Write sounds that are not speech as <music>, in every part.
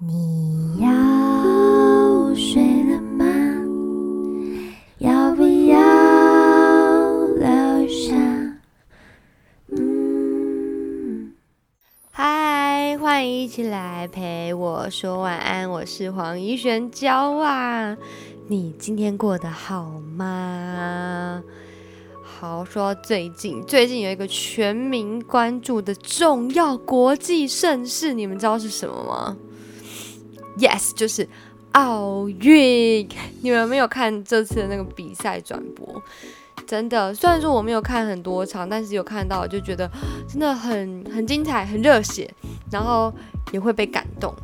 你要睡了吗？要不要留下？嗯，嗨，欢迎一起来陪我说晚安，我是黄怡璇娇啊。你今天过得好吗？好，说最近最近有一个全民关注的重要国际盛事，你们知道是什么吗？Yes，就是奥运。你们没有看这次的那个比赛转播？真的，虽然说我没有看很多场，但是有看到，就觉得真的很很精彩，很热血，然后也会被感动。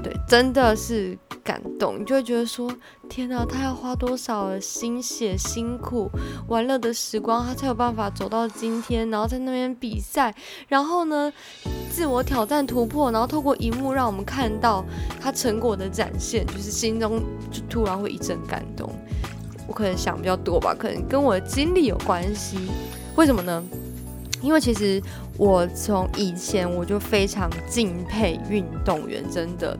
对，真的是。感动，你就会觉得说：天哪，他要花多少心血、辛苦、玩乐的时光，他才有办法走到今天，然后在那边比赛，然后呢，自我挑战、突破，然后透过荧幕让我们看到他成果的展现，就是心中就突然会一阵感动。我可能想比较多吧，可能跟我的经历有关系。为什么呢？因为其实我从以前我就非常敬佩运动员，真的。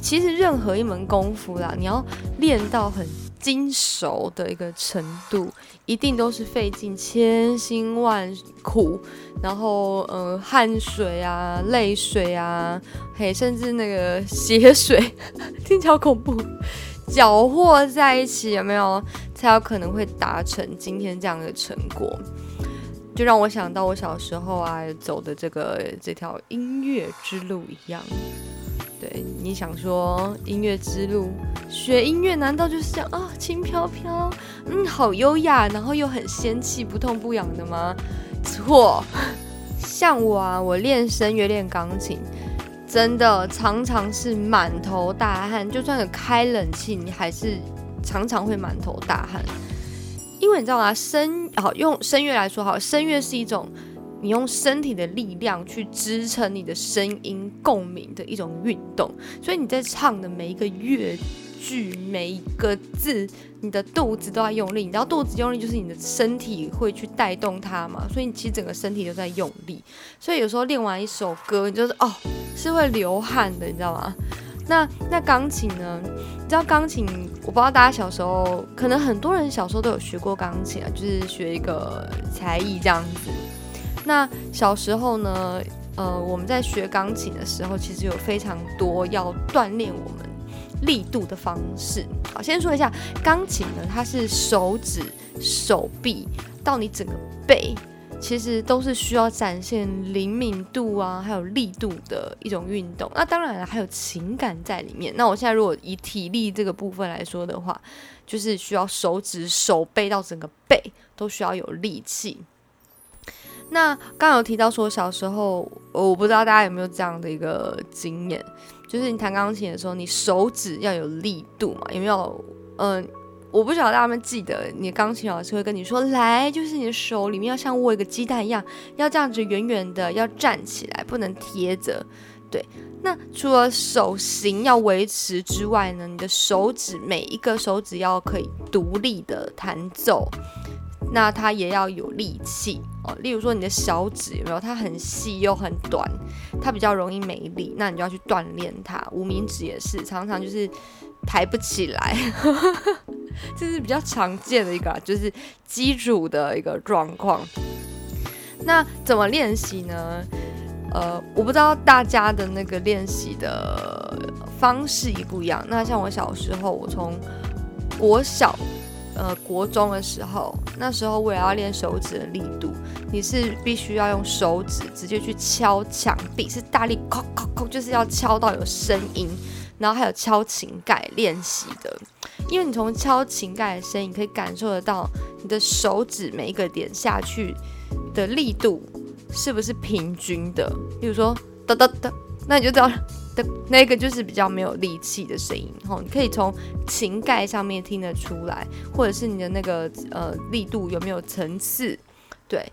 其实任何一门功夫啦，你要练到很精熟的一个程度，一定都是费尽千辛万苦，然后呃汗水啊、泪水啊，嘿，甚至那个血水，<laughs> 听起来恐怖，搅和在一起，有没有才有可能会达成今天这样的成果？就让我想到我小时候啊走的这个这条音乐之路一样。对，你想说音乐之路，学音乐难道就是这样啊？轻飘飘，嗯，好优雅，然后又很仙气，不痛不痒的吗？错，<laughs> 像我啊，我练声乐、练钢琴，真的常常是满头大汗，就算有开冷气，你还是常常会满头大汗。因为你知道吗？声好用声乐来说，好，声乐是一种。你用身体的力量去支撑你的声音共鸣的一种运动，所以你在唱的每一个乐句、每一个字，你的肚子都在用力。你知道肚子用力就是你的身体会去带动它嘛？所以你其实整个身体都在用力。所以有时候练完一首歌，你就是哦，是会流汗的，你知道吗？那那钢琴呢？你知道钢琴？我不知道大家小时候，可能很多人小时候都有学过钢琴啊，就是学一个才艺这样子。那小时候呢，呃，我们在学钢琴的时候，其实有非常多要锻炼我们力度的方式。好，先说一下钢琴呢，它是手指、手臂到你整个背，其实都是需要展现灵敏度啊，还有力度的一种运动。那当然了，还有情感在里面。那我现在如果以体力这个部分来说的话，就是需要手指、手背到整个背都需要有力气。那刚有提到说，小时候我不知道大家有没有这样的一个经验，就是你弹钢琴的时候，你手指要有力度嘛？有没有？嗯，我不晓得他们记得，你钢琴老师会跟你说，来，就是你的手里面要像握一个鸡蛋一样，要这样子圆圆的，要站起来，不能贴着。对，那除了手型要维持之外呢，你的手指每一个手指要可以独立的弹奏。那它也要有力气哦，例如说你的小指有没有？它很细又很短，它比较容易没力，那你就要去锻炼它。无名指也是，常常就是抬不起来，<laughs> 这是比较常见的一个，就是基础的一个状况。那怎么练习呢？呃，我不知道大家的那个练习的方式一不一样。那像我小时候，我从国小。呃，国中的时候，那时候我也要练手指的力度，你是必须要用手指直接去敲墙壁，是大力，就是要敲到有声音，然后还有敲琴盖练习的，因为你从敲琴盖的声音可以感受得到你的手指每一个点下去的力度是不是平均的，比如说哒哒哒，那你就知道。那个就是比较没有力气的声音，吼，你可以从琴盖上面听得出来，或者是你的那个呃力度有没有层次，对，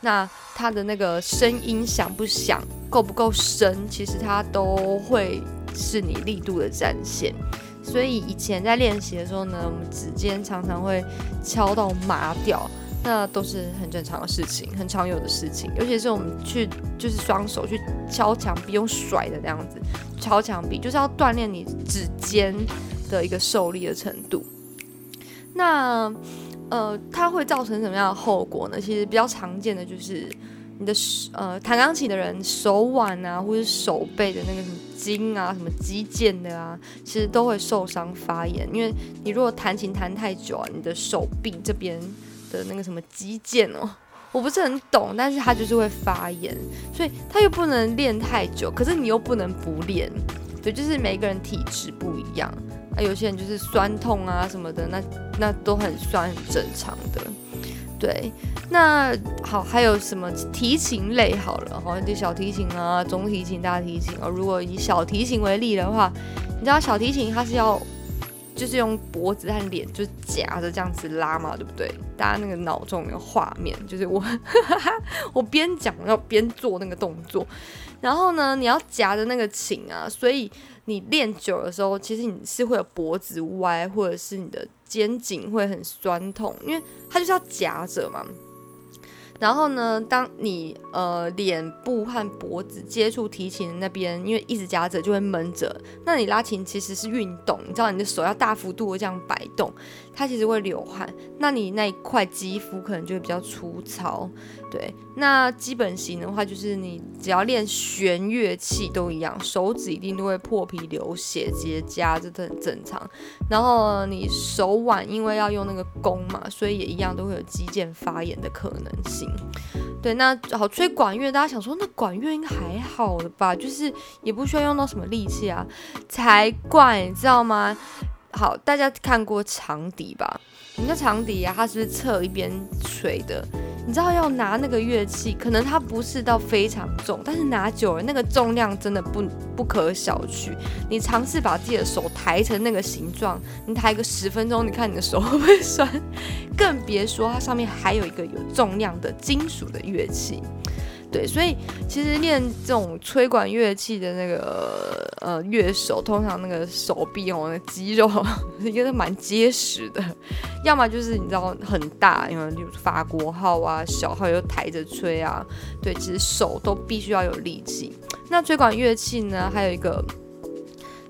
那它的那个声音响不响，够不够深，其实它都会是你力度的展现。所以以前在练习的时候呢，我们指尖常常会敲到麻掉，那都是很正常的事情，很常有的事情。尤其是我们去就是双手去敲墙壁，用甩的那样子敲墙壁，就是要锻炼你指尖的一个受力的程度。那呃，它会造成什么样的后果呢？其实比较常见的就是你的呃弹钢琴的人手腕啊，或者手背的那个什么筋啊、什么肌腱的啊，其实都会受伤发炎。因为你如果弹琴弹太久啊，你的手臂这边。的那个什么肌腱哦，我不是很懂，但是它就是会发炎，所以它又不能练太久，可是你又不能不练，对，就是每个人体质不一样啊，有些人就是酸痛啊什么的，那那都很算很正常的，对，那好，还有什么提琴类好了，好像就小提琴啊、中提琴、大提琴啊，如果以小提琴为例的话，你知道小提琴它是要。就是用脖子和脸就夹着这样子拉嘛，对不对？大家那个脑中有画面，就是我 <laughs> 我边讲要边做那个动作，然后呢，你要夹着那个琴啊，所以你练久的时候，其实你是会有脖子歪，或者是你的肩颈会很酸痛，因为它就是要夹着嘛。然后呢，当你呃脸部和脖子接触提琴那边，因为一直夹着就会闷着。那你拉琴其实是运动，你知道你的手要大幅度的这样摆动，它其实会流汗。那你那一块肌肤可能就会比较粗糙。对，那基本型的话，就是你只要练弦乐器都一样，手指一定都会破皮流血结痂，这都很正常。然后你手腕因为要用那个弓嘛，所以也一样都会有肌腱发炎的可能性。对，那好吹管乐，大家想说那管乐应该还好的吧？就是也不需要用到什么力气啊，才怪，你知道吗？好，大家看过长笛吧？你的长笛啊，它是不是侧一边吹的？你知道要拿那个乐器，可能它不是到非常重，但是拿久了，那个重量真的不不可小觑。你尝试把自己的手抬成那个形状，你抬个十分钟，你看你的手会不会酸？<laughs> 更别说它上面还有一个有重量的金属的乐器。对，所以其实练这种吹管乐器的那个呃乐手，通常那个手臂哦，那肌肉 <laughs> 应该是蛮结实的，要么就是你知道很大，因为法国号啊、小号又抬着吹啊，对，其实手都必须要有力气。那吹管乐器呢，还有一个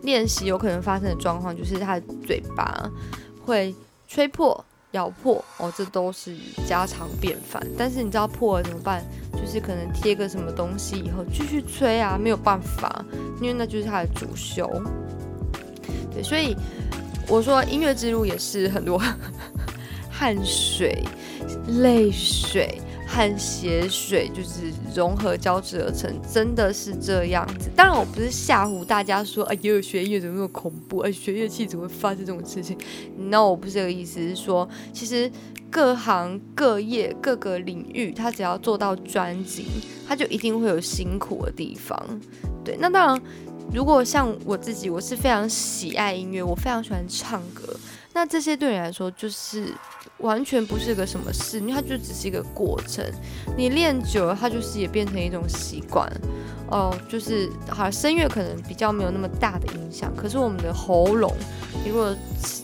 练习有可能发生的状况，就是他的嘴巴会吹破。咬破哦，这都是家常便饭。但是你知道破了怎么办？就是可能贴个什么东西以后继续吹啊，没有办法，因为那就是它的主修。对，所以我说音乐之路也是很多 <laughs> 汗水、泪水。和血水就是融合交织而成，真的是这样子。当然，我不是吓唬大家说，哎呦，学乐怎么那么恐怖？哎，学乐器怎么会发生这种事情？No，我不是这个意思，是说，其实各行各业各个领域，他只要做到专精，他就一定会有辛苦的地方。对，那当然，如果像我自己，我是非常喜爱音乐，我非常喜欢唱歌，那这些对你来说就是。完全不是个什么事，因为它就只是一个过程。你练久了，它就是也变成一种习惯。哦，就是好声乐可能比较没有那么大的影响，可是我们的喉咙，如果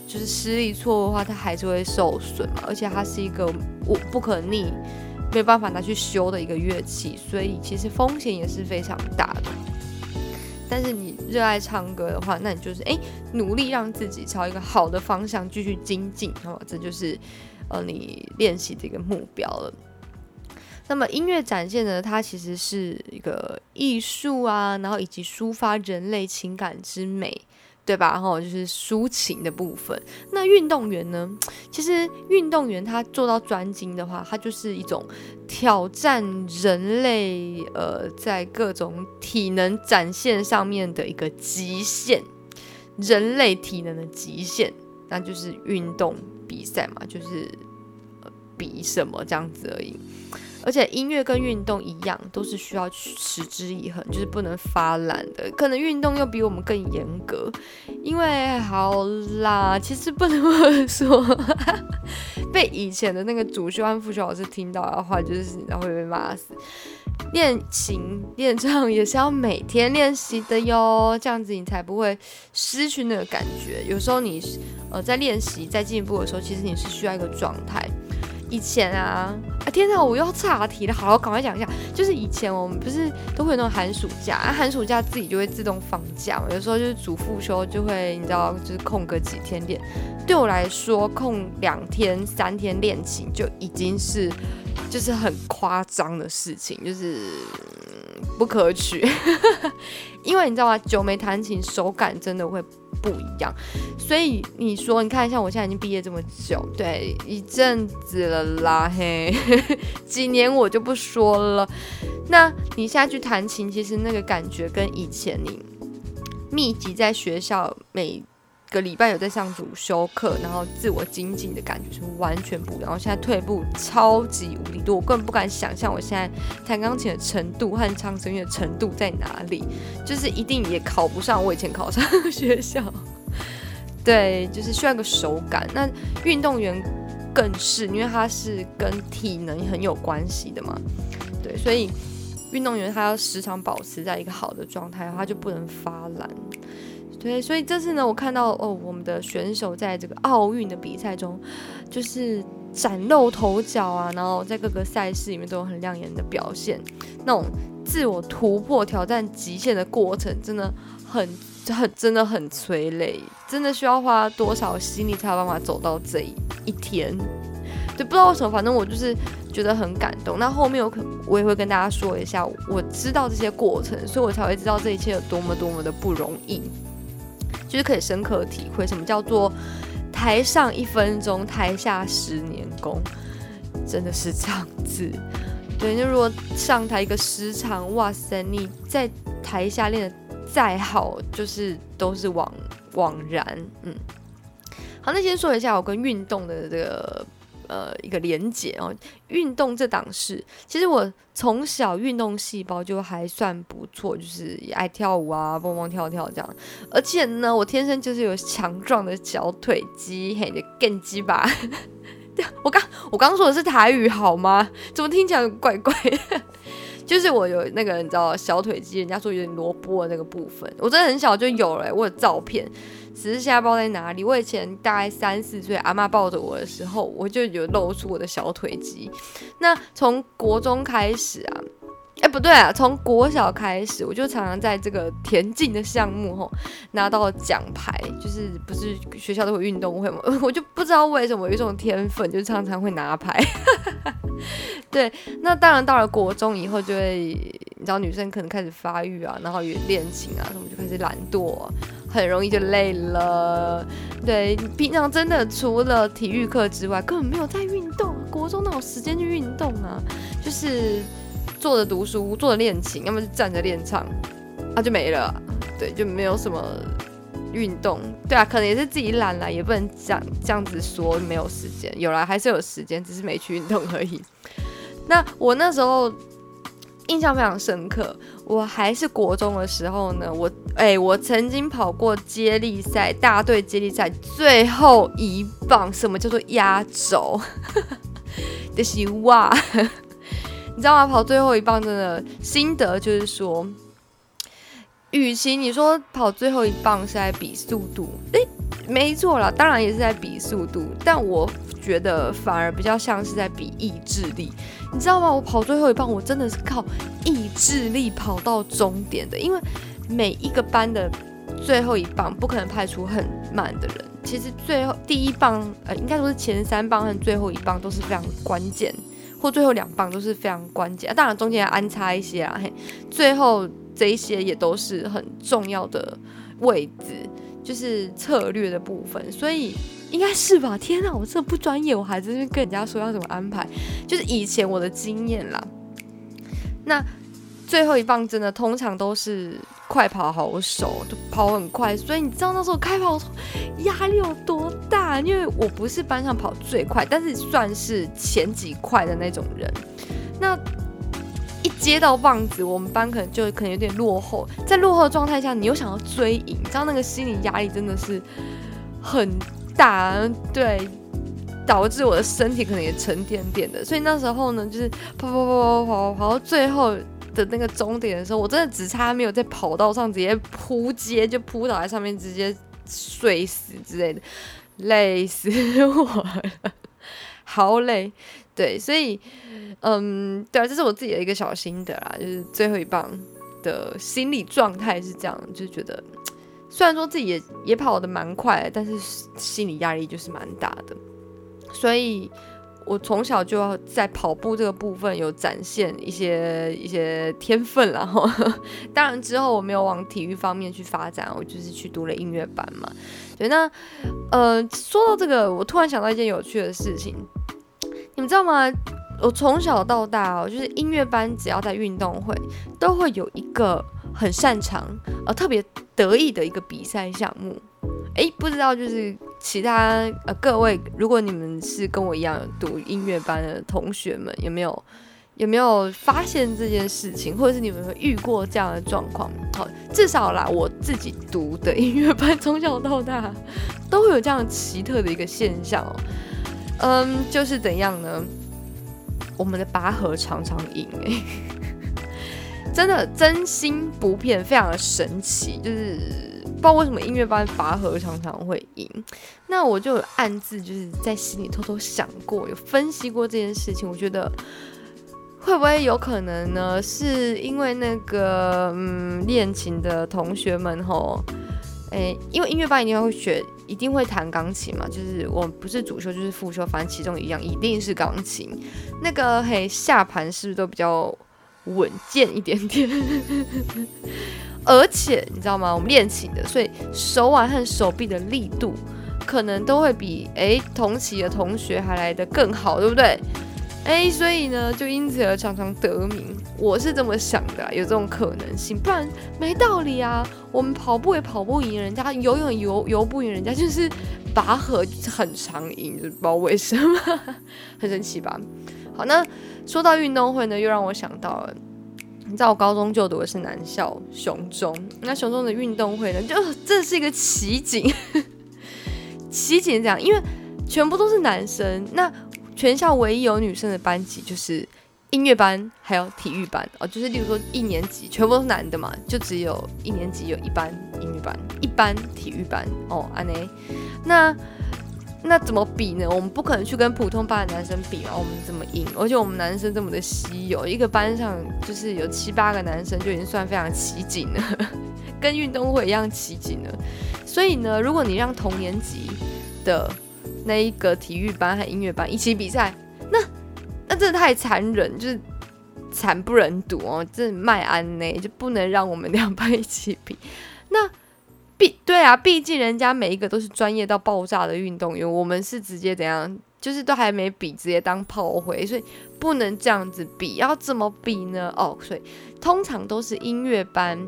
就是失力错误的话，它还是会受损嘛。而且它是一个我不可逆、没有办法拿去修的一个乐器，所以其实风险也是非常大的。但是你热爱唱歌的话，那你就是哎努力让自己朝一个好的方向继续精进，好吧？这就是。呃，你练习这个目标了。那么音乐展现呢，它其实是一个艺术啊，然后以及抒发人类情感之美，对吧？然后就是抒情的部分。那运动员呢，其实运动员他做到专精的话，他就是一种挑战人类呃，在各种体能展现上面的一个极限，人类体能的极限，那就是运动。比赛嘛，就是比什么这样子而已。而且音乐跟运动一样，都是需要持之以恒，就是不能发懒的。可能运动又比我们更严格，因为好啦，其实不能说 <laughs> 被以前的那个主修和副修老师听到的话，就是然后会被骂死。练琴练唱也是要每天练习的哟，这样子你才不会失去那个感觉。有时候你呃在练习在进步的时候，其实你是需要一个状态。以前啊，啊天哪，我又要岔题了。好，我赶快讲一下，就是以前我们不是都会有那种寒暑假，啊、寒暑假自己就会自动放假嘛。有时候就是主副修就会，你知道，就是空个几天点。对我来说，空两天、三天练琴就已经是就是很夸张的事情，就是不可取。<laughs> 因为你知道吗？久没弹琴，手感真的会不一样。所以你说，你看，像我现在已经毕业这么久，对，一阵子了啦，嘿，<laughs> 几年我就不说了。那你现在去弹琴，其实那个感觉跟以前你密集在学校每。个礼拜有在上主修课，然后自我精进的感觉是完全不一样。然后现在退步超级无敌多，我根本不敢想象我现在弹钢琴的程度和唱声乐的程度在哪里，就是一定也考不上我以前考上的学校。<laughs> 对，就是需要个手感。那运动员更是，因为他是跟体能很有关系的嘛。对，所以运动员他要时常保持在一个好的状态，他就不能发懒。对，所以这次呢，我看到哦，我们的选手在这个奥运的比赛中，就是崭露头角啊，然后在各个赛事里面都有很亮眼的表现，那种自我突破、挑战极限的过程，真的很很真的很催泪，真的需要花多少心力才有办法走到这一天？对，不知道为什么，反正我就是觉得很感动。那后面我可我也会跟大家说一下，我知道这些过程，所以我才会知道这一切有多么多么的不容易。就是可以深刻体会什么叫做台上一分钟，台下十年功，真的是这样子。对，那如果上台一个时长，哇塞，你在台下练的再好，就是都是枉枉然。嗯，好，那先说一下我跟运动的这个。呃，一个连结哦，运动这档事，其实我从小运动细胞就还算不错，就是爱跳舞啊，蹦蹦跳跳这样。而且呢，我天生就是有强壮的小腿肌，嘿，的更肌吧。<laughs> 我刚我刚说的是台语好吗？怎么听起来怪怪的？<laughs> 就是我有那个你知道小腿肌，人家说有点萝卜的那个部分，我真的很小就有了，我有照片。只是现在不知道在哪里。我以前大概三四岁，阿妈抱着我的时候，我就有露出我的小腿肌。那从国中开始啊，哎不对啊，从国小开始，我就常常在这个田径的项目吼拿到奖牌。就是不是学校都会运动会吗？<laughs> 我就不知道为什么有一种天分，就常常会拿牌。<laughs> 对，那当然到了国中以后，就会你知道女生可能开始发育啊，然后也练琴啊，什么就开始懒惰。很容易就累了，对，平常真的除了体育课之外，根本没有在运动。国中哪有时间去运动啊？就是坐着读书，坐着练琴，要么就站着练唱，啊就没了。对，就没有什么运动。对啊，可能也是自己懒了，也不能这样这样子说没有时间。有了还是有时间，只是没去运动而已。那我那时候。印象非常深刻。我还是国中的时候呢，我哎，我曾经跑过接力赛，大队接力赛最后一棒，什么叫做压轴？<laughs> 就是哇，<laughs> 你知道吗？跑最后一棒真的心得就是说，与其你说跑最后一棒是在比速度，哎，没错啦，当然也是在比速度，但我觉得反而比较像是在比意志力。你知道吗？我跑最后一棒，我真的是靠意志力跑到终点的。因为每一个班的最后一棒不可能派出很慢的人。其实最后第一棒，呃，应该说是前三棒和最后一棒都是非常关键，或最后两棒都是非常关键。当然中间安插一些啊，嘿，最后这一些也都是很重要的位置，就是策略的部分。所以。应该是吧？天哪，我这不专业，我还在跟人家说要怎么安排，就是以前我的经验啦。那最后一棒真的通常都是快跑好手，就跑很快，所以你知道那时候开跑压力有多大？因为我不是班上跑最快，但是算是前几快的那种人。那一接到棒子，我们班可能就可能有点落后，在落后的状态下，你又想要追赢，你知道那个心理压力真的是很。打对，导致我的身体可能也沉甸甸的，所以那时候呢，就是跑跑跑跑跑跑到最后的那个终点的时候，我真的只差没有在跑道上直接扑街，就扑倒在上面直接睡死之类的，累死我了。好累。对，所以，嗯，对啊，这是我自己的一个小心得啦，就是最后一棒的心理状态是这样，就觉得虽然说自己也也跑得蛮快，但是心理压力就是蛮大的，所以。我从小就要在跑步这个部分有展现一些一些天分，然 <laughs> 后当然之后我没有往体育方面去发展，我就是去读了音乐班嘛。对，那呃说到这个，我突然想到一件有趣的事情，你们知道吗？我从小到大哦，就是音乐班只要在运动会都会有一个很擅长呃特别得意的一个比赛项目。哎，不知道就是其他呃各位，如果你们是跟我一样读音乐班的同学们，有没有有没有发现这件事情，或者是你们有遇过这样的状况？好，至少啦，我自己读的音乐班，从小到大都会有这样奇特的一个现象哦。嗯，就是怎样呢？我们的拔河常常赢哎，真的真心不骗，非常的神奇，就是。不知道为什么音乐班拔河常常会赢，那我就暗自就是在心里偷偷想过，有分析过这件事情。我觉得会不会有可能呢？是因为那个嗯练琴的同学们吼，诶，因为音乐班一定会学，一定会弹钢琴嘛，就是我不是主修就是副修，反正其中一样一定是钢琴。那个嘿下盘是不是都比较稳健一点点？<laughs> 而且你知道吗？我们练琴的，所以手腕和手臂的力度可能都会比诶同期的同学还来得更好，对不对？诶，所以呢，就因此而常常得名。我是这么想的，有这种可能性，不然没道理啊。我们跑步也跑不赢人家，游泳游游不赢人家，就是拔河很常赢，就不知道为什么，<laughs> 很神奇吧？好，那说到运动会呢，又让我想到了。你知道我高中就读的是南校雄中，那雄中的运动会呢，就这是一个奇景，<laughs> 奇景这样，因为全部都是男生，那全校唯一有女生的班级就是音乐班，还有体育班哦，就是例如说一年级全部都是男的嘛，就只有一年级有一班音乐班，一班体育班哦，安内，那。那怎么比呢？我们不可能去跟普通班的男生比哦，我们怎么赢？而且我们男生这么的稀有，一个班上就是有七八个男生就已经算非常奇景了，<laughs> 跟运动会一样奇景了。所以呢，如果你让同年级的那一个体育班和音乐班一起比赛，那那真的太残忍，就是惨不忍睹哦，这卖安呢就不能让我们两班一起比。那。毕对啊，毕竟人家每一个都是专业到爆炸的运动员，我们是直接怎样，就是都还没比，直接当炮灰，所以不能这样子比。要怎么比呢？哦，所以通常都是音乐班。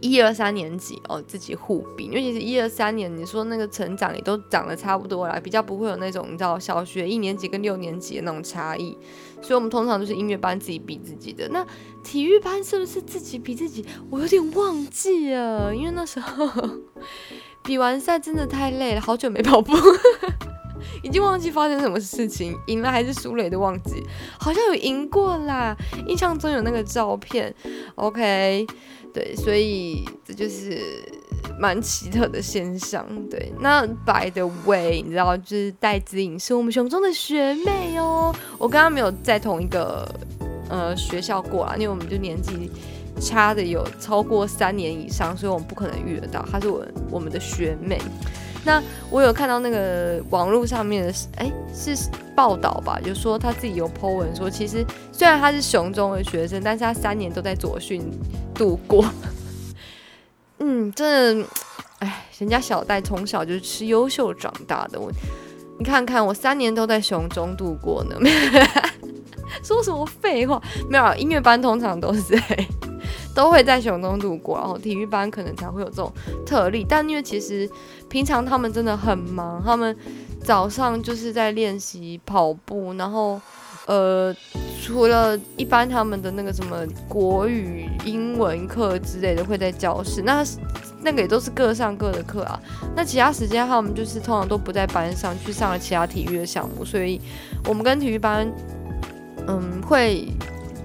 一二三年级哦，自己互比，因为其实一二三年，你说那个成长也都长得差不多啦，比较不会有那种你知道小学一年级跟六年级的那种差异，所以我们通常都是音乐班自己比自己的。那体育班是不是自己比自己？我有点忘记了，因为那时候比完赛真的太累了，好久没跑步，<laughs> 已经忘记发生什么事情，赢了还是输了也都忘记，好像有赢过啦，印象中有那个照片。OK。对，所以这就是蛮奇特的现象。对，那 By the way，你知道，就是戴子颖是我们熊中的学妹哦。我跟她没有在同一个呃学校过啊，因为我们就年纪差的有超过三年以上，所以我们不可能遇得到。她是我我们的学妹。那我有看到那个网络上面的，哎，是报道吧？就说他自己有 po 文说，其实虽然他是熊中的学生，但是他三年都在左训度过。<laughs> 嗯，真的，哎，人家小戴从小就是吃优秀长大的，我你看看我三年都在熊中度过呢，<laughs> 说什么废话？没有，音乐班通常都是在。<laughs> 都会在熊中度过，然后体育班可能才会有这种特例。但因为其实平常他们真的很忙，他们早上就是在练习跑步，然后呃，除了一般他们的那个什么国语、英文课之类的会在教室，那那个也都是各上各的课啊。那其他时间他们就是通常都不在班上，去上了其他体育的项目，所以我们跟体育班嗯会。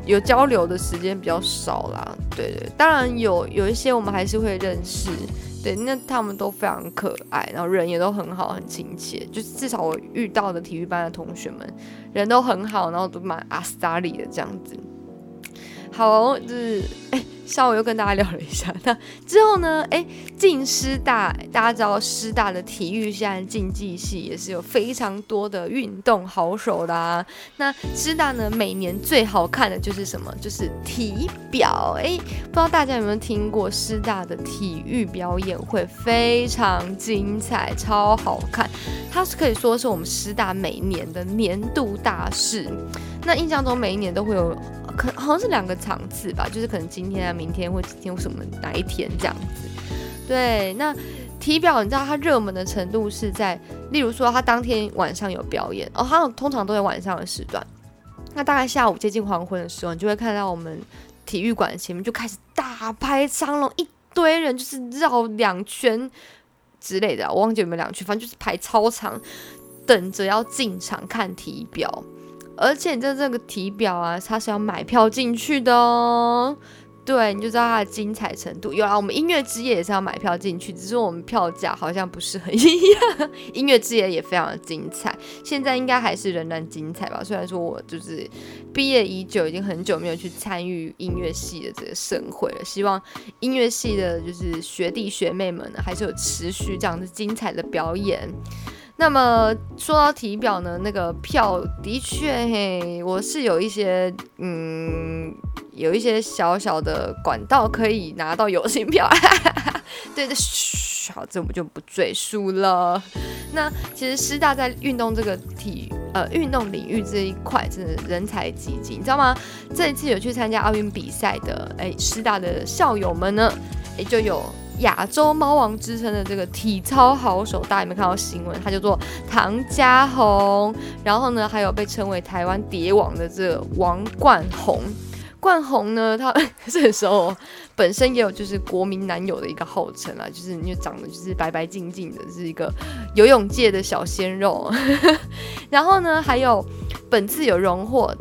有交流的时间比较少啦，对对，当然有有一些我们还是会认识，对，那他们都非常可爱，然后人也都很好，很亲切。就是至少我遇到的体育班的同学们，人都很好，然后都蛮阿斯达里的这样子。好，就是哎。稍微又跟大家聊了一下，那之后呢？<laughs> 哎，进师大，大家知道师大的体育现在竞技系也是有非常多的运动好手的啊。那师大呢，每年最好看的就是什么？就是体表。哎，不知道大家有没有听过师大的体育表演会，非常精彩，超好看。它是可以说是我们师大每年的年度大事。那印象中每一年都会有。可好像是两个场次吧，就是可能今天、明天或今天什么哪一天这样子。对，那体表你知道它热门的程度是在，例如说它当天晚上有表演哦，它通常都在晚上的时段。那大概下午接近黄昏的时候，你就会看到我们体育馆前面就开始大排长龙，一堆人就是绕两圈之类的，我忘记有没有两圈，反正就是排超长，等着要进场看体表。而且你在这个体表啊，它是要买票进去的哦。对，你就知道它的精彩程度。有啊，我们音乐之夜也是要买票进去，只是我们票价好像不是很一样。音乐之夜也非常的精彩，现在应该还是仍然精彩吧。虽然说我就是毕业已久，已经很久没有去参与音乐系的这个盛会了。希望音乐系的就是学弟学妹们呢，还是有持续这样子精彩的表演。那么说到体表呢，那个票的确，嘿，我是有一些，嗯，有一些小小的管道可以拿到友情票，<laughs> 对对，嘘，好，这我们就不赘述了。那其实师大在运动这个体，呃，运动领域这一块，真的人才济济，你知道吗？这一次有去参加奥运比赛的，哎，师大的校友们呢，也就有。亚洲猫王之称的这个体操好手，大家有没有看到新闻？他叫做唐家宏，然后呢，还有被称为台湾蝶王的这个王冠宏。冠宏呢，他这时候本身也有就是国民男友的一个号称啊，就是你长得就是白白净净的，是一个游泳界的小鲜肉。然后呢，还有本次有荣获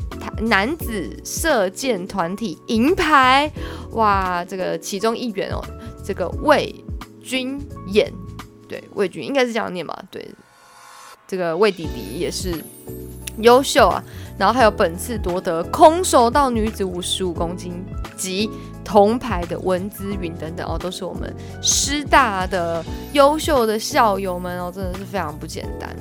男子射箭团体银牌，哇，这个其中一员哦。这个魏君演，对魏君应该是这样念吧？对，这个魏迪迪也是优秀啊。然后还有本次夺得空手道女子五十五公斤级铜牌的文姿云等等哦，都是我们师大的优秀的校友们哦，真的是非常不简单。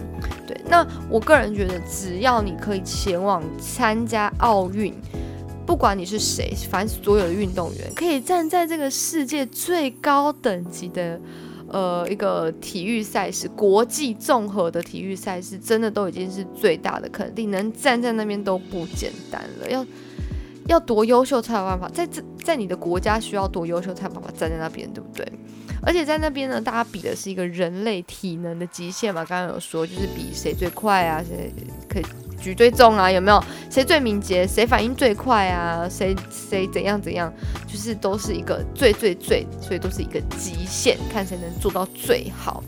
对，那我个人觉得，只要你可以前往参加奥运。不管你是谁，凡所有的运动员，可以站在这个世界最高等级的，呃，一个体育赛事，国际综合的体育赛事，真的都已经是最大的肯定，能站在那边都不简单了。要要多优秀才有办法，在这在你的国家需要多优秀才有办法站在那边，对不对？而且在那边呢，大家比的是一个人类体能的极限嘛，刚刚有说就是比谁最快啊，谁可以。举最重啊，有没有？谁最敏捷？谁反应最快啊？谁谁怎样怎样？就是都是一个最最最，所以都是一个极限，看谁能做到最好。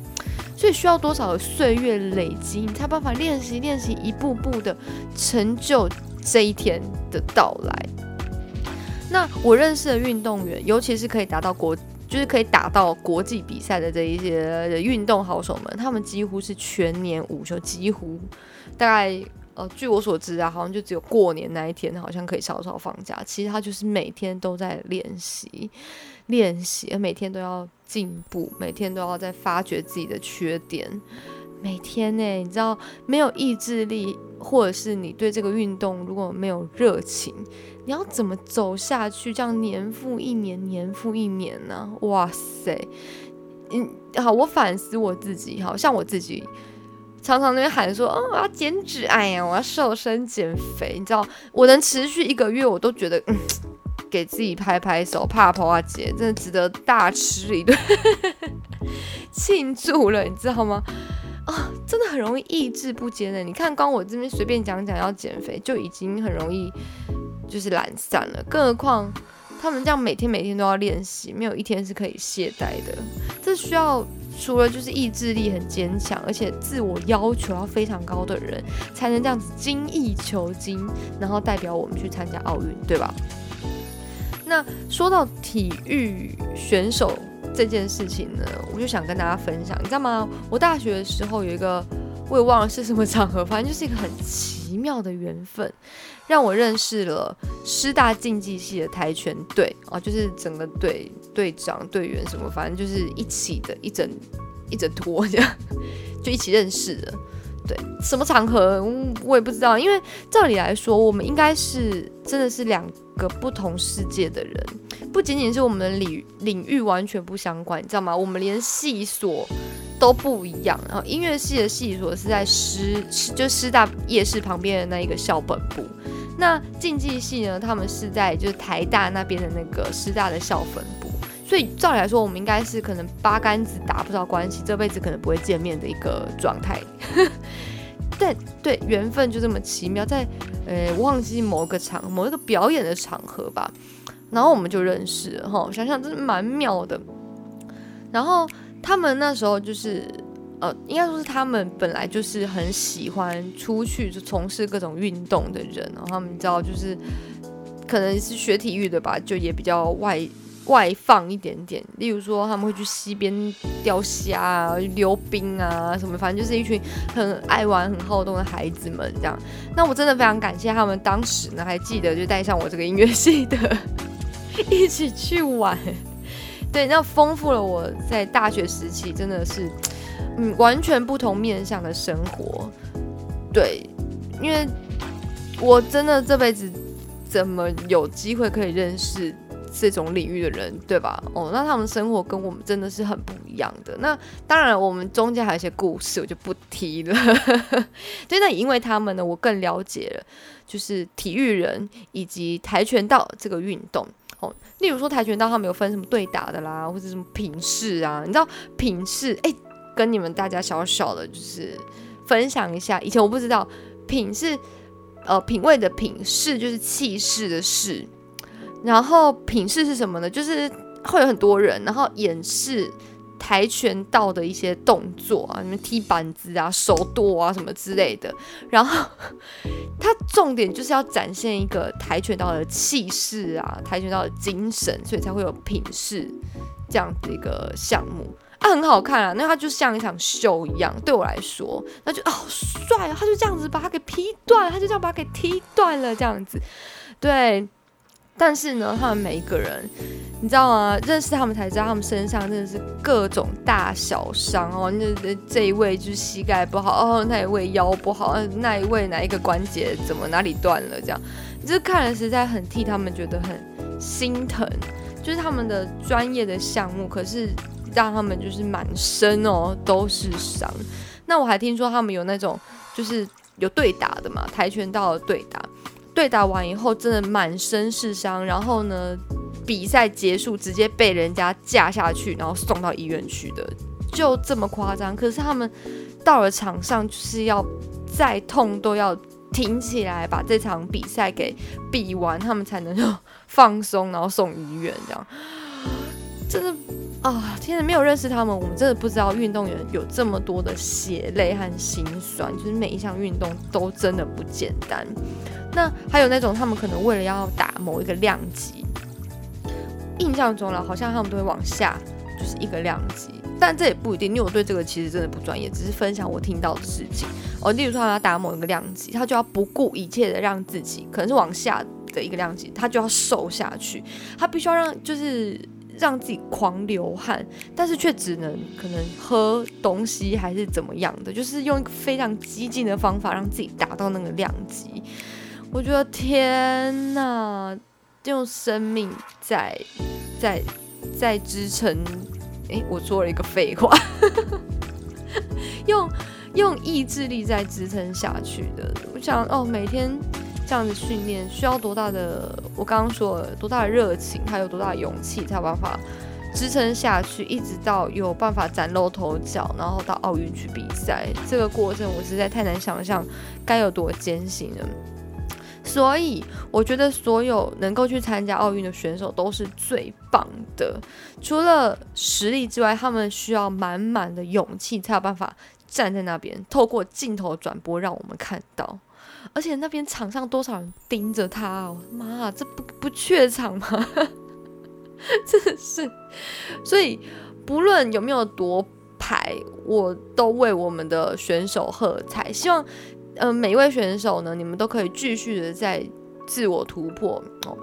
所以需要多少岁月累积，你才办法练习练习，一步步的成就这一天的到来。那我认识的运动员，尤其是可以达到国，就是可以打到国际比赛的这一些运动好手们，他们几乎是全年无休，几乎大概。呃，据我所知啊，好像就只有过年那一天好像可以稍稍放假，其实他就是每天都在练习，练习，每天都要进步，每天都要在发掘自己的缺点，每天呢，你知道没有意志力，或者是你对这个运动如果没有热情，你要怎么走下去？这样年复一年，年复一年呢？哇塞，嗯，好，我反思我自己，好像我自己。常常那边喊说，哦，我要减脂，哎呀，我要瘦身减肥，你知道，我能持续一个月，我都觉得，嗯，给自己拍拍手，怕婆啊姐，真的值得大吃一顿 <laughs> 庆祝了，你知道吗？啊，真的很容易意志不坚的。你看，光我这边随便讲讲要减肥，就已经很容易就是懒散了，更何况。他们这样每天每天都要练习，没有一天是可以懈怠的。这需要除了就是意志力很坚强，而且自我要求要非常高的人，才能这样子精益求精，然后代表我们去参加奥运，对吧？那说到体育选手这件事情呢，我就想跟大家分享，你知道吗？我大学的时候有一个，我也忘了是什么场合，反正就是一个很奇妙的缘分，让我认识了师大竞技系的跆拳队啊，就是整个队队长、队员什么，反正就是一起的一整一整坨这样，就一起认识的。对，什么场合我也不知道，因为照理来说，我们应该是真的是两个不同世界的人，不仅仅是我们的领领域完全不相关，你知道吗？我们连系所都不一样。然后音乐系的系所是在师，就师大夜市旁边的那一个校本部，那竞技系呢，他们是在就是台大那边的那个师大的校分部。所以照理来说，我们应该是可能八竿子打不着关系，这辈子可能不会见面的一个状态。<laughs> 但对缘分就这么奇妙，在呃忘记某个场某一个表演的场合吧，然后我们就认识了哈。想想真是蛮妙的。然后他们那时候就是呃，应该说是他们本来就是很喜欢出去就从事各种运动的人，然后他们知道就是可能是学体育的吧，就也比较外。外放一点点，例如说他们会去溪边钓虾啊、溜冰啊什么，反正就是一群很爱玩、很好动的孩子们这样。那我真的非常感谢他们当时呢，还记得就带上我这个音乐系的一起去玩，<laughs> 对，那丰富了我在大学时期真的是嗯完全不同面向的生活。对，因为我真的这辈子怎么有机会可以认识？这种领域的人，对吧？哦，那他们生活跟我们真的是很不一样的。那当然，我们中间还有一些故事，我就不提了。<laughs> 对，那因为他们呢，我更了解了，就是体育人以及跆拳道这个运动。哦，例如说跆拳道，他们有分什么对打的啦，或者什么品势啊？你知道品势？哎，跟你们大家小小的，就是分享一下。以前我不知道品是呃品味的品势，就是气势的势。然后品势是什么呢？就是会有很多人，然后演示跆拳道的一些动作啊，你们踢板子啊、手剁啊什么之类的。然后它重点就是要展现一个跆拳道的气势啊，跆拳道的精神，所以才会有品势这样的一个项目啊，很好看啊。那他就像一场秀一样，对我来说，那就啊好帅啊！他就这样子把他给劈断，他就这样把他给踢断了，这样子，对。但是呢，他们每一个人，你知道吗？认识他们才知道，他们身上真的是各种大小伤哦。那这一位就是膝盖不好哦，那一位腰不好，那一位哪一个关节怎么哪里断了？这样，就是看了实在很替他们觉得很心疼。就是他们的专业的项目，可是让他们就是满身哦都是伤。那我还听说他们有那种就是有对打的嘛，跆拳道的对打。对打完以后，真的满身是伤，然后呢，比赛结束直接被人家架下去，然后送到医院去的，就这么夸张。可是他们到了场上，就是要再痛都要挺起来，把这场比赛给比完，他们才能够放松，然后送医院。这样真的啊，天哪！没有认识他们，我们真的不知道运动员有这么多的血泪和心酸，就是每一项运动都真的不简单。那还有那种他们可能为了要打某一个量级，印象中了，好像他们都会往下，就是一个量级，但这也不一定，因为我对这个其实真的不专业，只是分享我听到的事情。哦，例如说他要打某一个量级，他就要不顾一切的让自己可能是往下的一个量级，他就要瘦下去，他必须要让就是让自己狂流汗，但是却只能可能喝东西还是怎么样的，就是用一个非常激进的方法让自己达到那个量级。我觉得天哪，用生命在在在支撑，哎，我说了一个废话，<laughs> 用用意志力在支撑下去的。我想哦，每天这样子训练需要多大的？我刚刚说了多大的热情，还有多大的勇气，才有办法支撑下去，一直到有办法崭露头角，然后到奥运去比赛。这个过程我实在太难想象，该有多艰辛了。所以我觉得所有能够去参加奥运的选手都是最棒的。除了实力之外，他们需要满满的勇气，才有办法站在那边，透过镜头转播让我们看到。而且那边场上多少人盯着他哦，妈，这不不怯场吗？<laughs> 真的是。所以不论有没有夺牌，我都为我们的选手喝彩。希望，呃，每一位选手呢，你们都可以继续的在自我突破哦，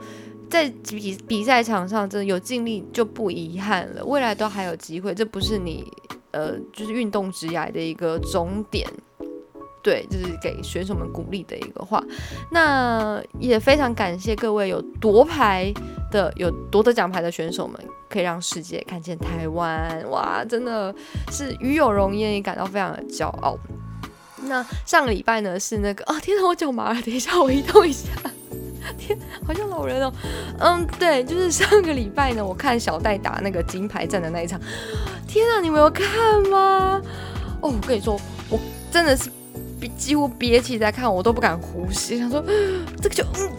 在比比赛场上，真的有尽力就不遗憾了，未来都还有机会，这不是你呃，就是运动职涯的一个终点。对，就是给选手们鼓励的一个话。那也非常感谢各位有夺牌的、有夺得奖牌的选手们，可以让世界看见台湾。哇，真的是与有荣焉，也感到非常的骄傲。那上个礼拜呢，是那个啊，天哪，我脚麻了，等一下我移动一下。天，好像老人哦。嗯，对，就是上个礼拜呢，我看小戴打那个金牌战的那一场。天啊，你们有看吗？哦，我跟你说，我真的是。几乎憋气在看，我都不敢呼吸，想说这个球，嗯，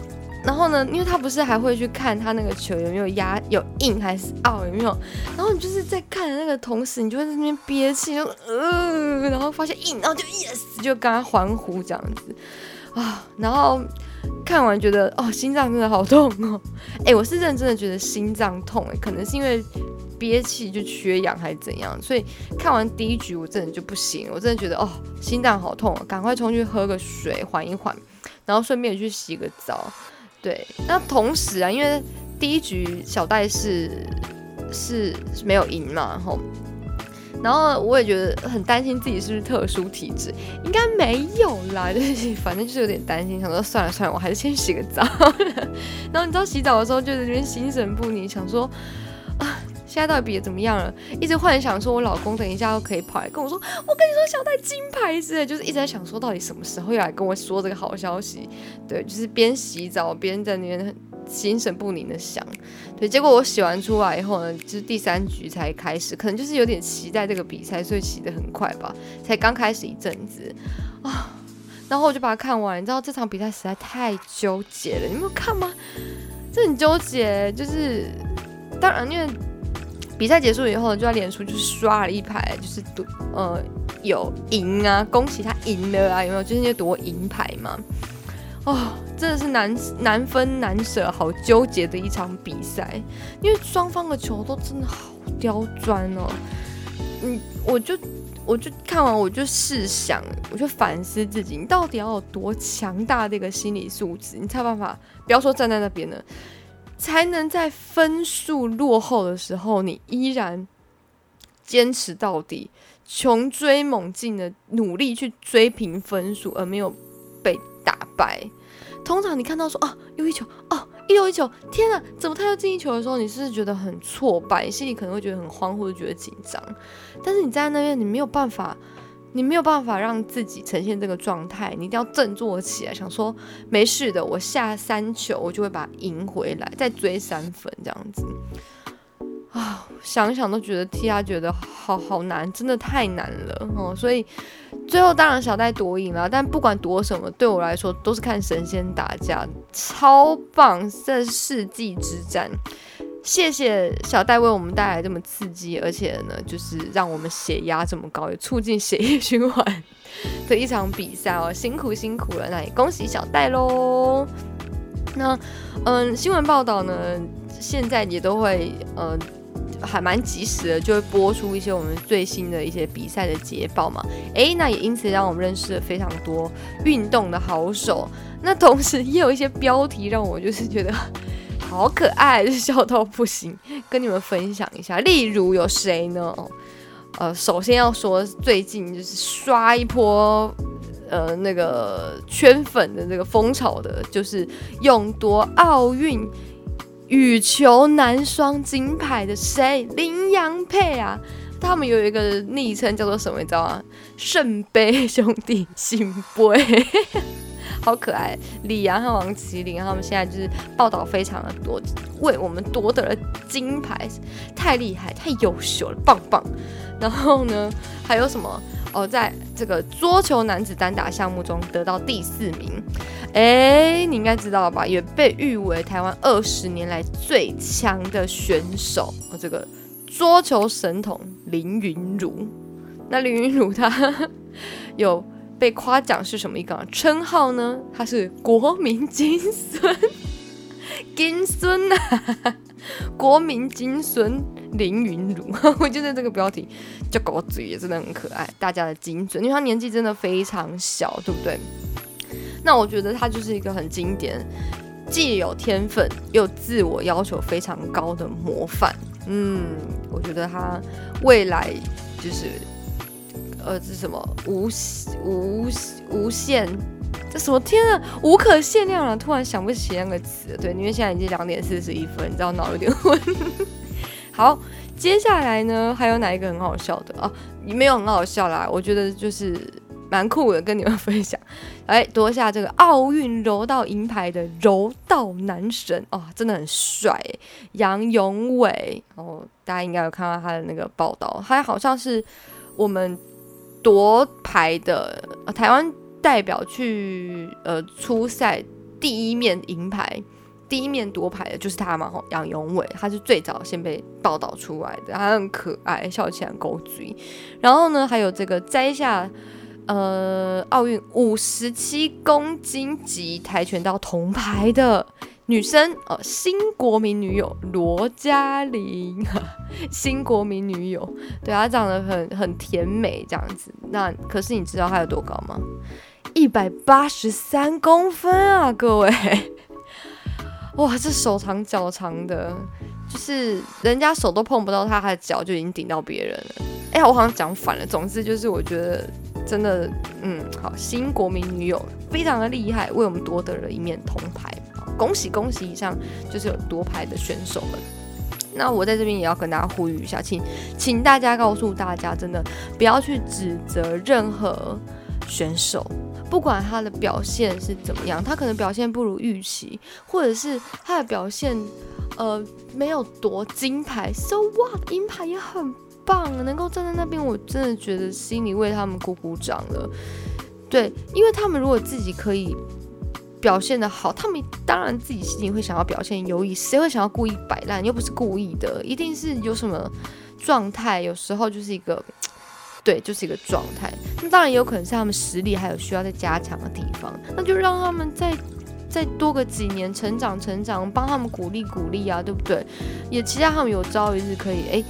然后呢，因为他不是还会去看他那个球有没有压有硬还是凹有没有，然后你就是在看的那个同时，你就会在那边憋气，就呃，然后发现硬，然后就 yes 就跟他欢呼这样子啊，然后看完觉得哦心脏真的好痛哦，哎，我是认真的觉得心脏痛哎，可能是因为。憋气就缺氧还是怎样？所以看完第一局我真的就不行，我真的觉得哦心脏好痛，赶快冲去喝个水缓一缓，然后顺便去洗个澡。对，那同时啊，因为第一局小戴是是没有赢嘛，吼，然后我也觉得很担心自己是不是特殊体质，应该没有啦，<laughs> 就是反正就是有点担心，想说算了算了，我还是先洗个澡。<laughs> 然后你知道洗澡的时候就在那边心神不宁，想说。现在到底比的怎么样了？一直幻想说，我老公等一下又可以跑来跟我说，我跟你说，小戴金牌子，就是一直在想说，到底什么时候要来跟我说这个好消息？对，就是边洗澡边在那边心神不宁的想。对，结果我洗完出来以后呢，就是第三局才开始，可能就是有点期待这个比赛，所以洗的很快吧，才刚开始一阵子啊，然后我就把它看完。你知道这场比赛实在太纠结了，你没有看吗？这很纠结，就是当然因为。比赛结束以后，就在脸书就刷了一排，就是赌呃有赢啊，恭喜他赢了啊，有没有？就是那些夺银牌嘛。哦，真的是难难分难舍，好纠结的一场比赛，因为双方的球都真的好刁钻哦。嗯，我就我就看完，我就试想，我就反思自己，你到底要有多强大的一个心理素质，你才有办法不要说站在那边呢？才能在分数落后的时候，你依然坚持到底，穷追猛进的努力去追平分数，而没有被打败。通常你看到说啊，又一球，哦，又一球，天啊，怎么他又进一球的时候，你是不是觉得很挫败，心里可能会觉得很慌，或者觉得紧张。但是你站在那边，你没有办法。你没有办法让自己呈现这个状态，你一定要振作起来，想说没事的，我下三球我就会把赢回来，再追三分这样子。啊，想想都觉得替他觉得好好难，真的太难了哦。所以最后当然小戴夺赢了，但不管夺什么，对我来说都是看神仙打架，超棒，这是世纪之战。谢谢小戴为我们带来这么刺激，而且呢，就是让我们血压这么高，也促进血液循环的一场比赛哦，辛苦辛苦了，那也恭喜小戴喽。那嗯，新闻报道呢，现在也都会呃，还蛮及时的，就会播出一些我们最新的一些比赛的捷报嘛。诶，那也因此让我们认识了非常多运动的好手。那同时也有一些标题让我就是觉得。好可爱，笑到不行，跟你们分享一下。例如有谁呢？呃，首先要说最近就是刷一波，呃，那个圈粉的这个风潮的，就是勇夺奥运羽球男双金牌的谁？林洋配啊，他们有一个昵称叫做什么？你知道吗？圣杯兄弟 <laughs> 新杯。好可爱，李阳和王麒麟他们现在就是报道非常的多，为我们夺得了金牌，太厉害，太优秀了，棒棒。然后呢，还有什么？哦，在这个桌球男子单打项目中得到第四名，哎，你应该知道吧？也被誉为台湾二十年来最强的选手，哦，这个桌球神童林云儒。那林云儒他 <laughs> 有。被夸奖是什么一个称号呢？他是国民 <laughs> 金孙，金孙呐，国民金孙林云儒，<laughs> 我觉得这个标题叫狗嘴也真的很可爱，大家的金孙，因为他年纪真的非常小，对不对？那我觉得他就是一个很经典，既有天分又自我要求非常高的模范。嗯，我觉得他未来就是呃，这是什么无无无限。这什么天啊，无可限量了！突然想不起那个词，对，因为现在已经两点四十一分，你知道脑有点昏。<laughs> 好，接下来呢，还有哪一个很好笑的啊？没有很好笑啦，我觉得就是蛮酷的，跟你们 <laughs> 分享。哎，夺下这个奥运柔道银牌的柔道男神哦，真的很帅，杨永伟哦，大家应该有看到他的那个报道，他好像是我们夺牌的台湾。代表去呃初赛第一面银牌，第一面夺牌的就是他嘛，杨永伟，他是最早先被报道出来的，他很可爱，笑起来勾嘴。然后呢，还有这个摘下呃奥运五十七公斤级跆拳道铜牌的女生哦，新国民女友罗嘉玲，<laughs> 新国民女友，对她长得很很甜美这样子。那可是你知道她有多高吗？一百八十三公分啊，各位！<laughs> 哇，这手长脚长的，就是人家手都碰不到她，她的脚就已经顶到别人了。哎呀，我好像讲反了。总之就是，我觉得真的，嗯，好，新国民女友非常的厉害，为我们夺得了一面铜牌。恭喜恭喜！以上就是有夺牌的选手们。那我在这边也要跟大家呼吁一下，请请大家告诉大家，真的不要去指责任何选手。不管他的表现是怎么样，他可能表现不如预期，或者是他的表现，呃，没有夺金牌，so what，银牌也很棒，能够站在那边，我真的觉得心里为他们鼓鼓掌了。对，因为他们如果自己可以表现的好，他们当然自己心里会想要表现优异，谁会想要故意摆烂？又不是故意的，一定是有什么状态，有时候就是一个。对，就是一个状态。那当然也有可能是他们实力还有需要再加强的地方，那就让他们再再多个几年成长成长，帮他们鼓励鼓励啊，对不对？也期待他们有朝一日可以诶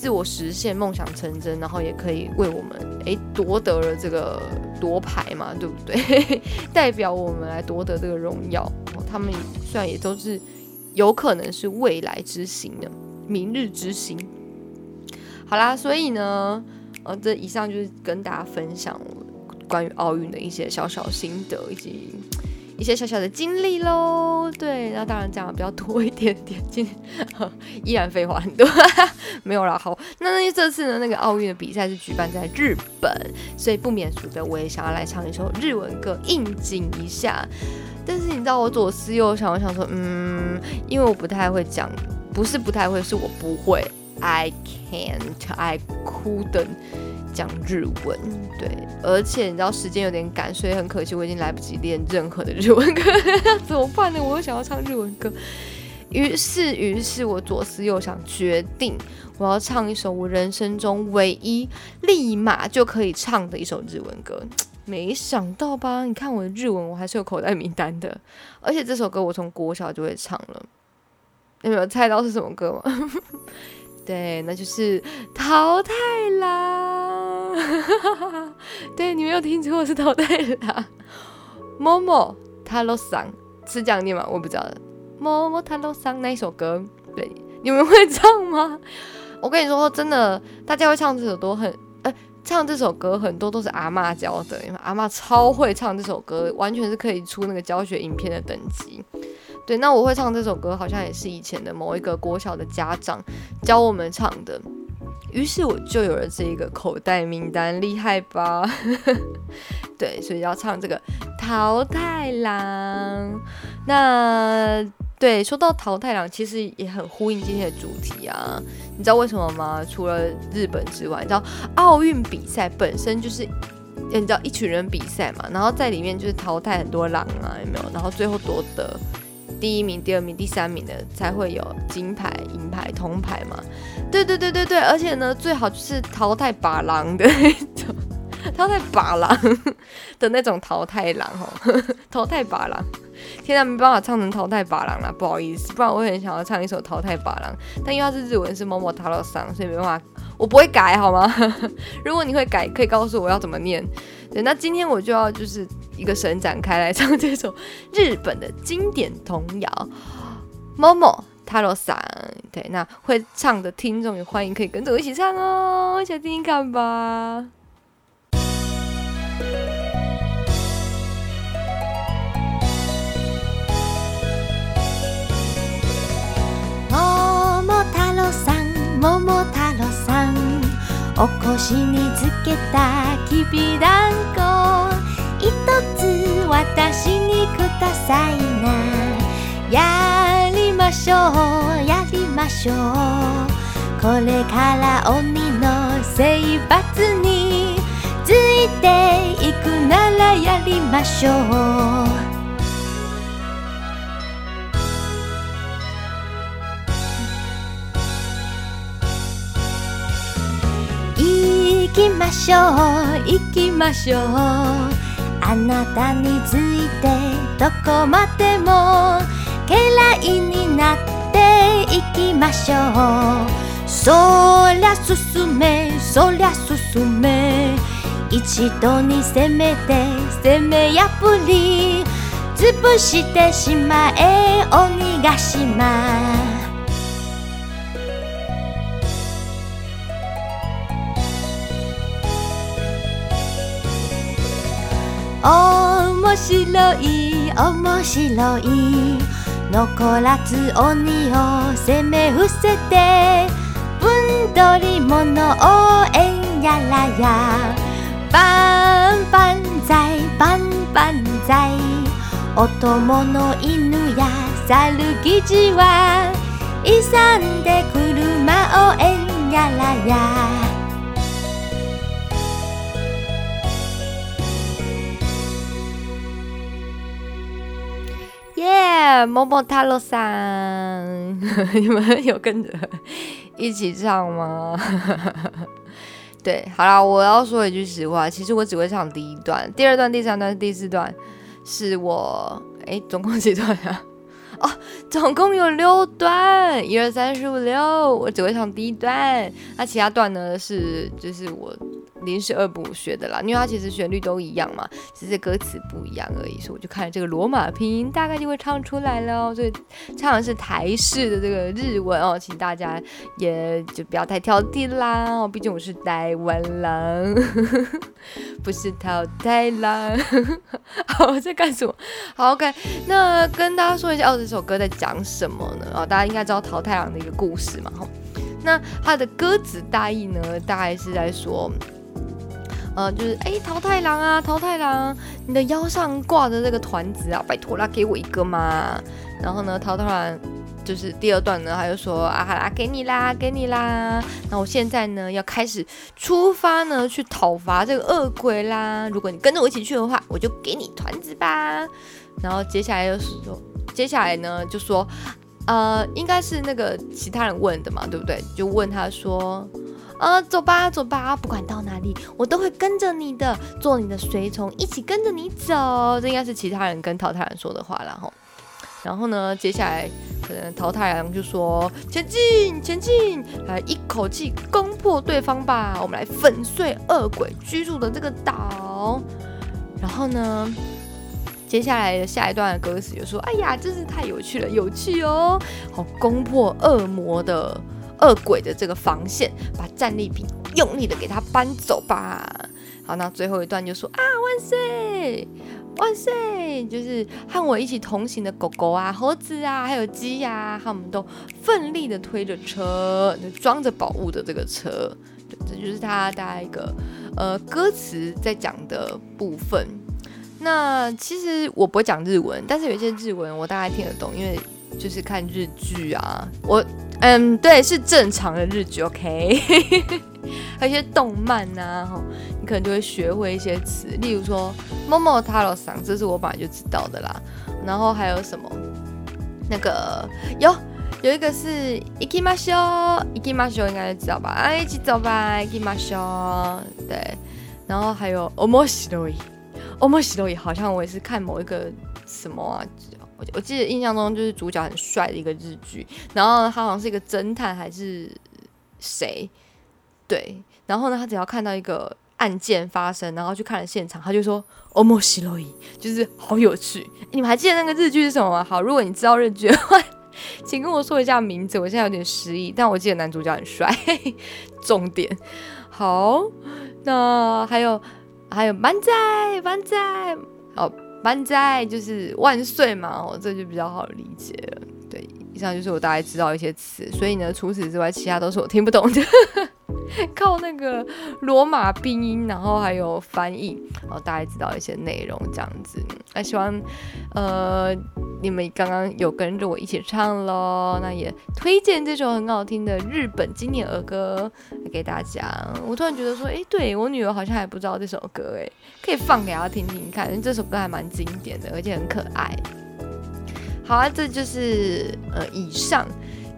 自我实现，梦想成真，然后也可以为我们诶夺得了这个夺牌嘛，对不对？<laughs> 代表我们来夺得这个荣耀。他们虽然也都是有可能是未来之星的，明日之星。好啦，所以呢。呃，这以上就是跟大家分享关于奥运的一些小小心得，以及一些小小的经历喽。对，那当然讲的比较多一点点，今天依然废话很多，<laughs> 没有啦。好，那那这次呢，那个奥运的比赛是举办在日本，所以不免俗的，我也想要来唱一首日文歌应景一下。但是你知道我左思右想，我想说，嗯，因为我不太会讲，不是不太会，是我不会。I can't, I couldn't 讲日文，对，而且你知道时间有点赶，所以很可惜我已经来不及练任何的日文歌，<laughs> 怎么办呢？我又想要唱日文歌，于是，于是我左思右想，决定我要唱一首我人生中唯一立马就可以唱的一首日文歌。<tsk> 没想到吧？你看我的日文，我还是有口袋名单的，而且这首歌我从国小就会唱了。有没有猜到是什么歌吗？<laughs> 对，那就是淘汰啦！<laughs> 对，你没有听错，是淘汰啦。么么塔罗桑是这样念吗？我不知道。么么塔罗桑那一首歌，对，你们会唱吗？<laughs> 我跟你说，真的，大家会唱这首歌很，呃，唱这首歌很多都是阿妈教的，因为阿妈超会唱这首歌，完全是可以出那个教学影片的等级。对，那我会唱这首歌，好像也是以前的某一个国小的家长教我们唱的，于是我就有了这一个口袋名单，厉害吧？<laughs> 对，所以要唱这个淘汰郎。那对，说到淘汰郎，其实也很呼应今天的主题啊。你知道为什么吗？除了日本之外，你知道奥运比赛本身就是，你知道一群人比赛嘛，然后在里面就是淘汰很多狼啊，有没有？然后最后夺得。第一名、第二名、第三名的才会有金牌、银牌、铜牌嘛？对对对对对，而且呢，最好就是淘汰把狼的那种，淘汰拔狼的那种淘汰狼哦，<laughs> 淘汰拔狼。天啊，没办法唱成淘汰拔狼了，不好意思，不然我会很想要唱一首淘汰拔狼，但因为它是日文，是某某塔罗桑，所以没办法，我不会改好吗？<laughs> 如果你会改，可以告诉我要怎么念。对，那今天我就要就是一个神展开来唱这首日本的经典童谣某某塔罗桑。对，那会唱的听众也欢迎可以跟着我一起唱哦，一起来听听看吧。桃太郎さんお腰につけたきびだんこ。一つ私にくださいな。やりましょうやりましょう。これから鬼の征伐についていくならやりましょう。行きましょう。行きましょう。あなたについてどこまでも家来になっていきましょう。そりゃ進めそりゃ進め。一度に攻めて攻め破り潰してしまえ鬼ヶ島。面白い面白い。残らず鬼を攻め伏せてぶんどり物をえんやらや。バンバンザイバンバンザイお供の犬や猿生地は勇んで車をえんやらや。么么塔罗桑，<laughs> 你们有跟着一起唱吗？<laughs> 对，好啦，我要说一句实话，其实我只会唱第一段，第二段、第三段、第四段是我，哎，总共几段啊？<laughs> 哦，总共有六段，一二三四五六，我只会唱第一段，那其他段呢是就是我。临时二部学的啦，因为它其实旋律都一样嘛，只是歌词不一样而已，所以我就看了这个罗马拼音，大概就会唱出来了。所以唱的是台式的这个日文哦，请大家也就不要太挑剔啦哦，毕竟我是台湾狼，<laughs> 不是淘汰狼。好，我在干什么？好，OK，那跟大家说一下哦，这首歌在讲什么呢？哦，大家应该知道淘汰狼的一个故事嘛，哈。那它的歌词大意呢，大概是在说。呃，就是哎，桃太郎啊，桃太郎，你的腰上挂着这个团子啊，拜托啦，给我一个嘛。然后呢，桃太郎就是第二段呢，他就说啊，好啦，给你啦，给你啦。那我现在呢，要开始出发呢，去讨伐这个恶鬼啦。如果你跟着我一起去的话，我就给你团子吧。然后接下来就是说，接下来呢，就说，呃，应该是那个其他人问的嘛，对不对？就问他说。呃，走吧，走吧，不管到哪里，我都会跟着你的，做你的随从，一起跟着你走。这应该是其他人跟淘汰人说的话了吼。然后呢，接下来可能淘汰人就说：“前进，前进，来一口气攻破对方吧，我们来粉碎恶鬼居住的这个岛。”然后呢，接下来的下一段的歌词就说：“哎呀，真是太有趣了，有趣哦，好攻破恶魔的。”恶鬼的这个防线，把战利品用力的给他搬走吧。好，那最后一段就说啊，万岁，万岁！就是和我一起同行的狗狗啊、猴子啊，还有鸡呀，他们都奋力的推着车，装着宝物的这个车。这就是他大概一个呃歌词在讲的部分。那其实我不会讲日文，但是有一些日文我大概听得懂，因为就是看日剧啊，我。嗯，对，是正常的日剧，OK。<laughs> 还有一些动漫呐，哈，你可能就会学会一些词，例如说“某某塔罗桑”，这是我本来就知道的啦。然后还有什么？那个有有一个是 “ikimasho”，“ikimasho” 应该知道吧？啊，一起走吧，“ikimasho”。对，然后还有 omoshiroi，omoshiroi 好像我也是看某一个什么啊，我记得印象中就是主角很帅的一个日剧，然后他好像是一个侦探还是谁，对，然后呢，他只要看到一个案件发生，然后去看了现场，他就说 omoshiroi，就是好有趣。你们还记得那个日剧是什么吗？好，如果你知道日剧的话。<laughs> 请跟我说一下名字，我现在有点失忆，但我记得男主角很帅。重点，好，那还有还有满仔满仔，哦，万载就是万岁嘛，哦，这就比较好理解了。对，以上就是我大概知道一些词，所以呢，除此之外，其他都是我听不懂的。<laughs> 靠那个罗马拼音，然后还有翻译，然后大概知道一些内容这样子。那希望呃你们刚刚有跟着我一起唱喽，那也推荐这首很好听的日本经典儿歌给大家。我突然觉得说，哎，对我女儿好像还不知道这首歌，哎，可以放给她听听看，因为这首歌还蛮经典的，而且很可爱。好啊，这就是呃以上。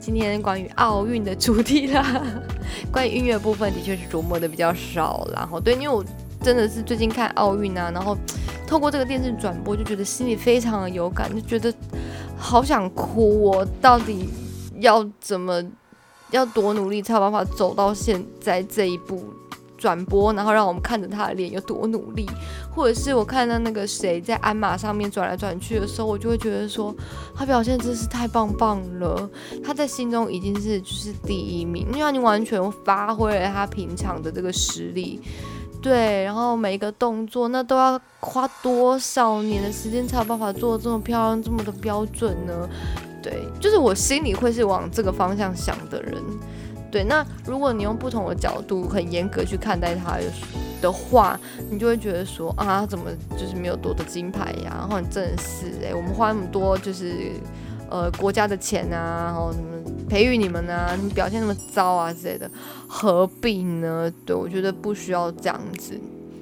今天关于奥运的主题啦，<laughs> 关于音乐部分的确是琢磨的比较少，然后对，因为我真的是最近看奥运啊，然后透过这个电视转播，就觉得心里非常的有感，就觉得好想哭。我到底要怎么，要多努力才有办法走到现在这一步？转播，然后让我们看着他的脸有多努力，或者是我看到那个谁在鞍马上面转来转去的时候，我就会觉得说他表现真是太棒棒了。他在心中已经是就是第一名，因为你完全发挥了他平常的这个实力，对，然后每一个动作那都要花多少年的时间才有办法做这么漂亮、这么的标准呢？对，就是我心里会是往这个方向想的人。对，那如果你用不同的角度很严格去看待他的话，你就会觉得说啊，怎么就是没有夺得金牌呀？然后你真的是哎，我们花那么多就是呃国家的钱啊，然后什么培育你们啊，你表现那么糟啊之类的，何必呢？对我觉得不需要这样子，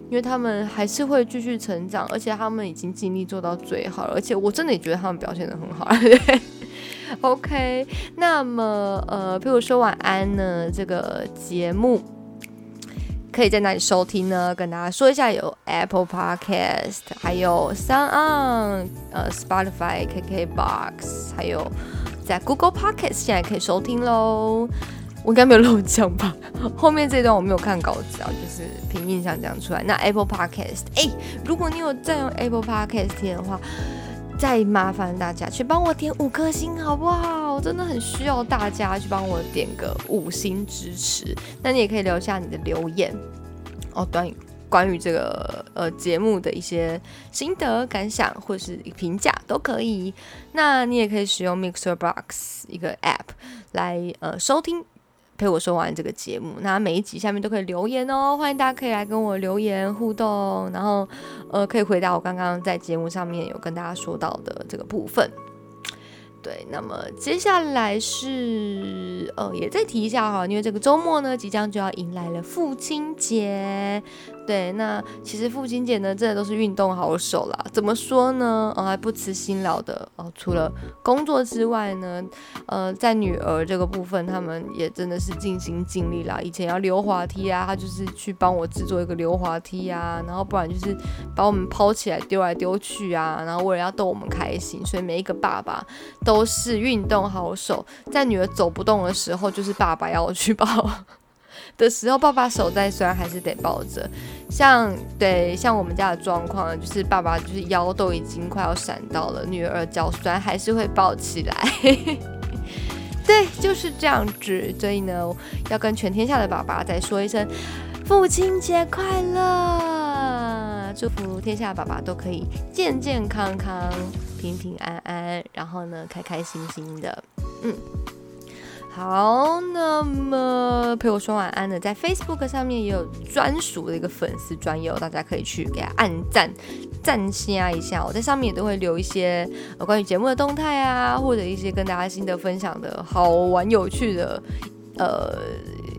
因为他们还是会继续成长，而且他们已经尽力做到最好了，而且我真的也觉得他们表现的很好。<laughs> <laughs> OK，那么呃，譬如说晚安呢，这个节目可以在哪里收听呢？跟大家说一下，有 Apple Podcast，还有 Sound，呃，Spotify、KKBox，还有在 Google Podcast 现在可以收听喽。我应该没有漏讲吧？<laughs> 后面这段我没有看稿子啊，就是凭印象讲出来。那 Apple Podcast，哎，如果你有在用 Apple Podcast 的话。再麻烦大家去帮我点五颗星，好不好？我真的很需要大家去帮我点个五星支持。那你也可以留下你的留言哦，关于关于这个呃节目的一些心得感想或是评价都可以。那你也可以使用 Mixer Box 一个 App 来呃收听。陪我说完这个节目，那每一集下面都可以留言哦，欢迎大家可以来跟我留言互动，然后呃可以回答我刚刚在节目上面有跟大家说到的这个部分。对，那么接下来是呃也再提一下哈，因为这个周末呢即将就要迎来了父亲节。对，那其实父亲节呢，真的都是运动好手啦。怎么说呢？哦，还不辞辛劳的哦。除了工作之外呢，呃，在女儿这个部分，他们也真的是尽心尽力啦。以前要溜滑梯啊，他就是去帮我制作一个溜滑梯啊，然后不然就是把我们抛起来丢来丢去啊，然后为了要逗我们开心，所以每一个爸爸都是运动好手。在女儿走不动的时候，就是爸爸要去 <laughs> 抱。<laughs> 的时候，爸爸手在，酸还是得抱着。像对像我们家的状况，就是爸爸就是腰都已经快要闪到了，女儿脚酸还是会抱起来。<laughs> 对，就是这样子。所以呢，要跟全天下的爸爸再说一声父亲节快乐，祝福天下爸爸都可以健健康康、平平安安，然后呢，开开心心的。嗯。好，那么陪我说晚安的，在 Facebook 上面也有专属的一个粉丝专友，大家可以去给他按赞赞下一下。我在上面也都会留一些呃关于节目的动态啊，或者一些跟大家心得分享的好玩有趣的呃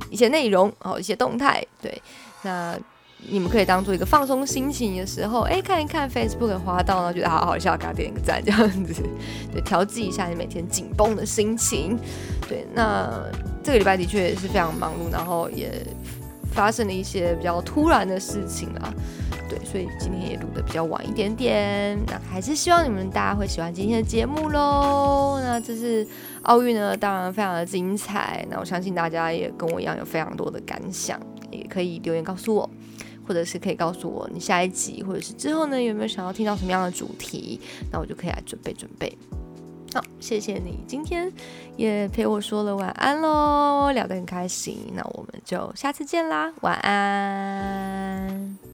一些内容，好一些动态。对，那。你们可以当做一个放松心情的时候，哎，看一看 Facebook 滑到呢，觉得好好笑，给他点个赞，这样子，<laughs> 对，调剂一下你每天紧绷的心情。对，那这个礼拜的确也是非常忙碌，然后也发生了一些比较突然的事情啊。对，所以今天也录的比较晚一点点。那还是希望你们大家会喜欢今天的节目喽。那这是奥运呢，当然非常的精彩。那我相信大家也跟我一样有非常多的感想，也可以留言告诉我，或者是可以告诉我你下一集或者是之后呢有没有想要听到什么样的主题，那我就可以来准备准备。好，谢谢你今天也陪我说了晚安喽，聊得很开心。那我们就下次见啦，晚安。